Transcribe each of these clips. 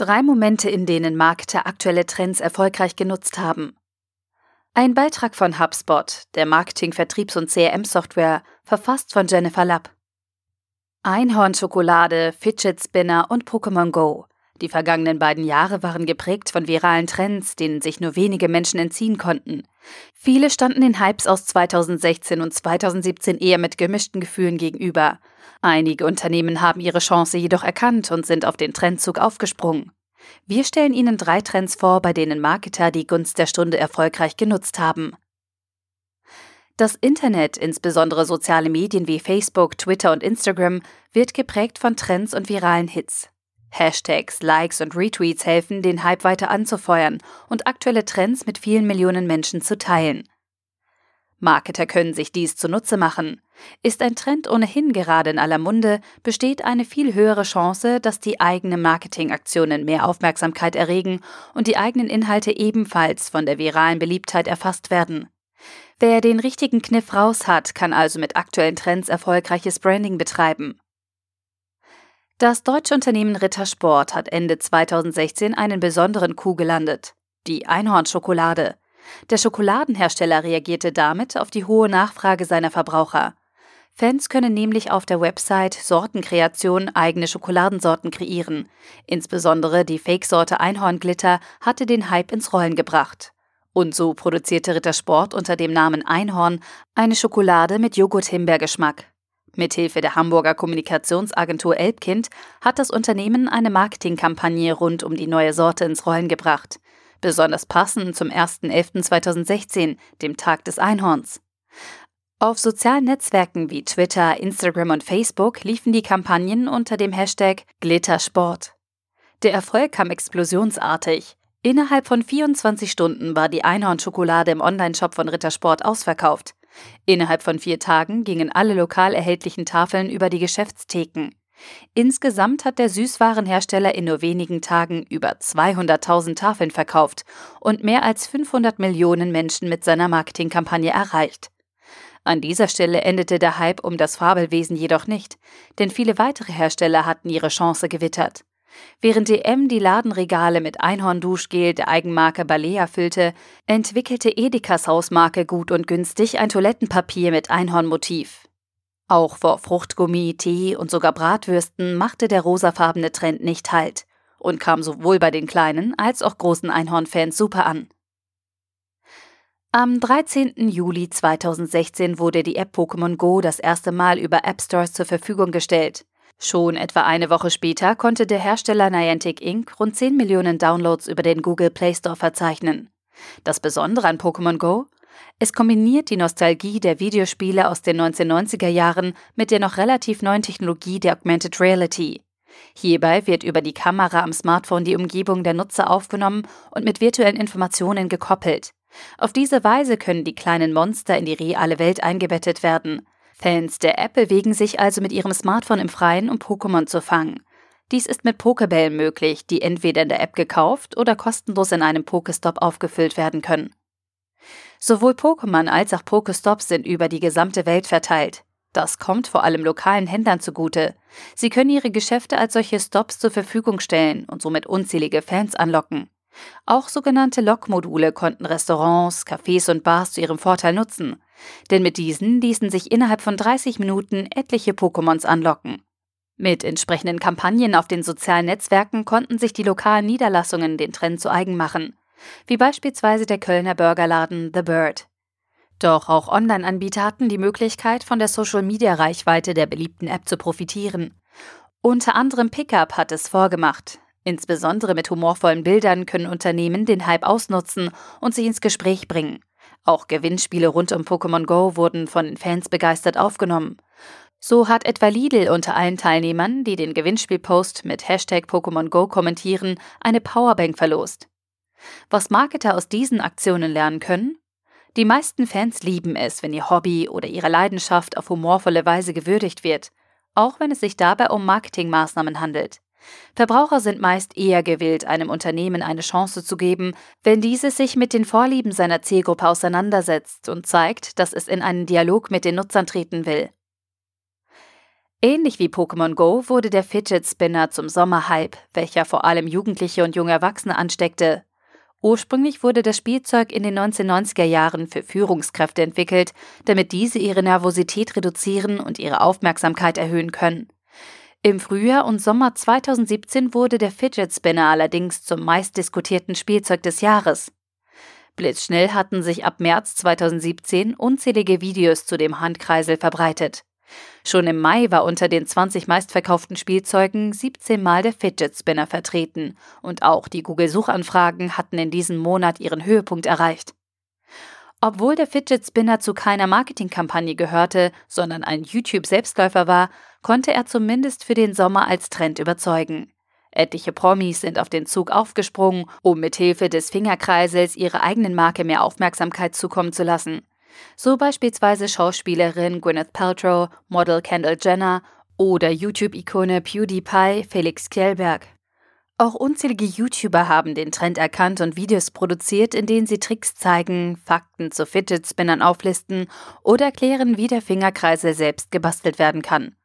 Drei Momente, in denen Marketer aktuelle Trends erfolgreich genutzt haben. Ein Beitrag von HubSpot, der Marketing-, Vertriebs- und CRM-Software, verfasst von Jennifer Lapp. Einhornschokolade, Fidget Spinner und Pokémon Go. Die vergangenen beiden Jahre waren geprägt von viralen Trends, denen sich nur wenige Menschen entziehen konnten. Viele standen den Hypes aus 2016 und 2017 eher mit gemischten Gefühlen gegenüber. Einige Unternehmen haben ihre Chance jedoch erkannt und sind auf den Trendzug aufgesprungen. Wir stellen Ihnen drei Trends vor, bei denen Marketer die Gunst der Stunde erfolgreich genutzt haben. Das Internet, insbesondere soziale Medien wie Facebook, Twitter und Instagram, wird geprägt von Trends und viralen Hits. Hashtags, Likes und Retweets helfen, den Hype weiter anzufeuern und aktuelle Trends mit vielen Millionen Menschen zu teilen. Marketer können sich dies zunutze machen. Ist ein Trend ohnehin gerade in aller Munde, besteht eine viel höhere Chance, dass die eigenen Marketingaktionen mehr Aufmerksamkeit erregen und die eigenen Inhalte ebenfalls von der viralen Beliebtheit erfasst werden. Wer den richtigen Kniff raus hat, kann also mit aktuellen Trends erfolgreiches Branding betreiben. Das deutsche Unternehmen Rittersport hat Ende 2016 einen besonderen Coup gelandet, die Einhornschokolade. Der Schokoladenhersteller reagierte damit auf die hohe Nachfrage seiner Verbraucher. Fans können nämlich auf der Website Sortenkreation eigene Schokoladensorten kreieren. Insbesondere die Fake-Sorte Einhornglitter hatte den Hype ins Rollen gebracht. Und so produzierte Rittersport unter dem Namen Einhorn eine Schokolade mit Joghurt-Himbeergeschmack. Mithilfe der Hamburger Kommunikationsagentur Elbkind hat das Unternehmen eine Marketingkampagne rund um die neue Sorte ins Rollen gebracht besonders passend zum 1.11.2016, dem Tag des Einhorns. Auf sozialen Netzwerken wie Twitter, Instagram und Facebook liefen die Kampagnen unter dem Hashtag Glittersport. Der Erfolg kam explosionsartig. Innerhalb von 24 Stunden war die Einhornschokolade im Onlineshop von Rittersport ausverkauft. Innerhalb von vier Tagen gingen alle lokal erhältlichen Tafeln über die Geschäftstheken. Insgesamt hat der Süßwarenhersteller in nur wenigen Tagen über 200.000 Tafeln verkauft und mehr als 500 Millionen Menschen mit seiner Marketingkampagne erreicht. An dieser Stelle endete der Hype um das Fabelwesen jedoch nicht, denn viele weitere Hersteller hatten ihre Chance gewittert. Während DM die Ladenregale mit Einhornduschgel der Eigenmarke Balea füllte, entwickelte Edekas Hausmarke Gut und Günstig ein Toilettenpapier mit Einhornmotiv. Auch vor Fruchtgummi, Tee und sogar Bratwürsten machte der rosafarbene Trend nicht Halt und kam sowohl bei den kleinen als auch großen Einhornfans super an. Am 13. Juli 2016 wurde die App Pokémon Go das erste Mal über App Stores zur Verfügung gestellt. Schon etwa eine Woche später konnte der Hersteller Niantic Inc. rund 10 Millionen Downloads über den Google Play Store verzeichnen. Das Besondere an Pokémon Go? Es kombiniert die Nostalgie der Videospiele aus den 1990er Jahren mit der noch relativ neuen Technologie der Augmented Reality. Hierbei wird über die Kamera am Smartphone die Umgebung der Nutzer aufgenommen und mit virtuellen Informationen gekoppelt. Auf diese Weise können die kleinen Monster in die reale Welt eingebettet werden. Fans der App bewegen sich also mit ihrem Smartphone im Freien, um Pokémon zu fangen. Dies ist mit Pokebällen möglich, die entweder in der App gekauft oder kostenlos in einem Pokestop aufgefüllt werden können. Sowohl Pokémon als auch Pokestops sind über die gesamte Welt verteilt. Das kommt vor allem lokalen Händlern zugute. Sie können ihre Geschäfte als solche Stops zur Verfügung stellen und somit unzählige Fans anlocken. Auch sogenannte Lokmodule konnten Restaurants, Cafés und Bars zu ihrem Vorteil nutzen. Denn mit diesen ließen sich innerhalb von 30 Minuten etliche Pokémons anlocken. Mit entsprechenden Kampagnen auf den sozialen Netzwerken konnten sich die lokalen Niederlassungen den Trend zu eigen machen wie beispielsweise der Kölner Burgerladen The Bird. Doch auch Online-Anbieter hatten die Möglichkeit, von der Social-Media-Reichweite der beliebten App zu profitieren. Unter anderem Pickup hat es vorgemacht. Insbesondere mit humorvollen Bildern können Unternehmen den Hype ausnutzen und sich ins Gespräch bringen. Auch Gewinnspiele rund um Pokémon Go wurden von den Fans begeistert aufgenommen. So hat etwa Lidl unter allen Teilnehmern, die den Gewinnspielpost mit Hashtag Pokémon Go kommentieren, eine Powerbank verlost. Was Marketer aus diesen Aktionen lernen können? Die meisten Fans lieben es, wenn ihr Hobby oder ihre Leidenschaft auf humorvolle Weise gewürdigt wird, auch wenn es sich dabei um Marketingmaßnahmen handelt. Verbraucher sind meist eher gewillt, einem Unternehmen eine Chance zu geben, wenn dieses sich mit den Vorlieben seiner Zielgruppe auseinandersetzt und zeigt, dass es in einen Dialog mit den Nutzern treten will. Ähnlich wie Pokémon Go wurde der Fidget Spinner zum Sommerhype, welcher vor allem Jugendliche und junge Erwachsene ansteckte. Ursprünglich wurde das Spielzeug in den 1990er Jahren für Führungskräfte entwickelt, damit diese ihre Nervosität reduzieren und ihre Aufmerksamkeit erhöhen können. Im Frühjahr und Sommer 2017 wurde der Fidget Spinner allerdings zum meistdiskutierten Spielzeug des Jahres. Blitzschnell hatten sich ab März 2017 unzählige Videos zu dem Handkreisel verbreitet. Schon im Mai war unter den 20 meistverkauften Spielzeugen 17 Mal der Fidget Spinner vertreten und auch die Google-Suchanfragen hatten in diesem Monat ihren Höhepunkt erreicht. Obwohl der Fidget Spinner zu keiner Marketingkampagne gehörte, sondern ein YouTube-Selbstläufer war, konnte er zumindest für den Sommer als Trend überzeugen. Etliche Promis sind auf den Zug aufgesprungen, um mithilfe des Fingerkreisels ihrer eigenen Marke mehr Aufmerksamkeit zukommen zu lassen. So beispielsweise Schauspielerin Gwyneth Paltrow, Model Kendall Jenner oder YouTube-Ikone PewDiePie Felix Kjellberg. Auch unzählige YouTuber haben den Trend erkannt und Videos produziert, in denen sie Tricks zeigen, Fakten zu Fidget Spinnern auflisten oder erklären, wie der Fingerkreisel selbst gebastelt werden kann.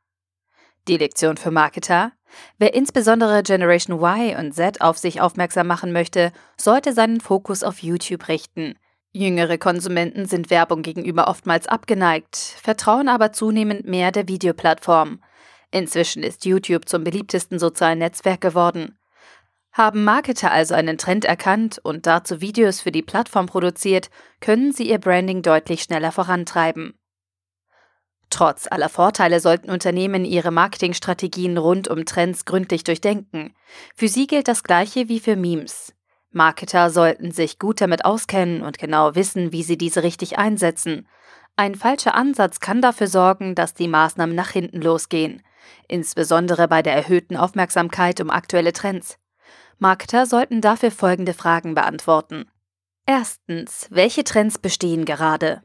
Die Lektion für Marketer? Wer insbesondere Generation Y und Z auf sich aufmerksam machen möchte, sollte seinen Fokus auf YouTube richten. Jüngere Konsumenten sind Werbung gegenüber oftmals abgeneigt, vertrauen aber zunehmend mehr der Videoplattform. Inzwischen ist YouTube zum beliebtesten sozialen Netzwerk geworden. Haben Marketer also einen Trend erkannt und dazu Videos für die Plattform produziert, können sie ihr Branding deutlich schneller vorantreiben. Trotz aller Vorteile sollten Unternehmen ihre Marketingstrategien rund um Trends gründlich durchdenken. Für sie gilt das Gleiche wie für Memes. Marketer sollten sich gut damit auskennen und genau wissen, wie sie diese richtig einsetzen. Ein falscher Ansatz kann dafür sorgen, dass die Maßnahmen nach hinten losgehen, insbesondere bei der erhöhten Aufmerksamkeit um aktuelle Trends. Marketer sollten dafür folgende Fragen beantworten. Erstens, welche Trends bestehen gerade?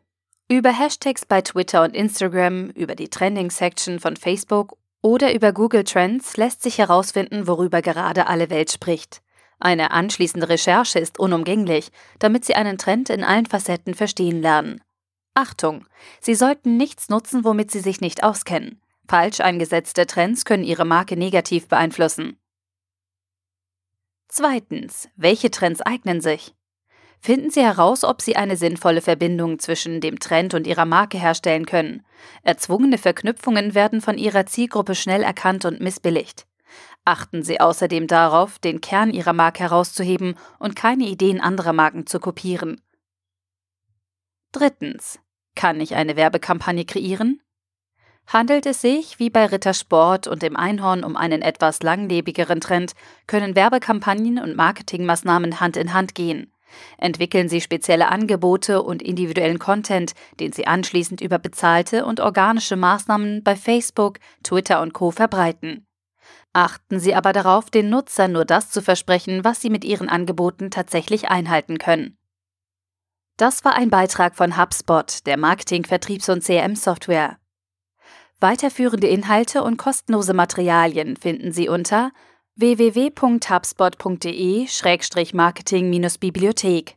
Über Hashtags bei Twitter und Instagram, über die Trending-Section von Facebook oder über Google Trends lässt sich herausfinden, worüber gerade alle Welt spricht. Eine anschließende Recherche ist unumgänglich, damit Sie einen Trend in allen Facetten verstehen lernen. Achtung! Sie sollten nichts nutzen, womit Sie sich nicht auskennen. Falsch eingesetzte Trends können Ihre Marke negativ beeinflussen. Zweitens. Welche Trends eignen sich? Finden Sie heraus, ob Sie eine sinnvolle Verbindung zwischen dem Trend und Ihrer Marke herstellen können. Erzwungene Verknüpfungen werden von Ihrer Zielgruppe schnell erkannt und missbilligt. Achten Sie außerdem darauf, den Kern Ihrer Marke herauszuheben und keine Ideen anderer Marken zu kopieren. Drittens. Kann ich eine Werbekampagne kreieren? Handelt es sich, wie bei Rittersport und dem Einhorn, um einen etwas langlebigeren Trend, können Werbekampagnen und Marketingmaßnahmen Hand in Hand gehen. Entwickeln Sie spezielle Angebote und individuellen Content, den Sie anschließend über bezahlte und organische Maßnahmen bei Facebook, Twitter und Co verbreiten. Achten Sie aber darauf, den Nutzer nur das zu versprechen, was Sie mit Ihren Angeboten tatsächlich einhalten können. Das war ein Beitrag von HubSpot, der Marketing-, Vertriebs- und CRM-Software. Weiterführende Inhalte und kostenlose Materialien finden Sie unter www.hubspot.de-marketing-bibliothek.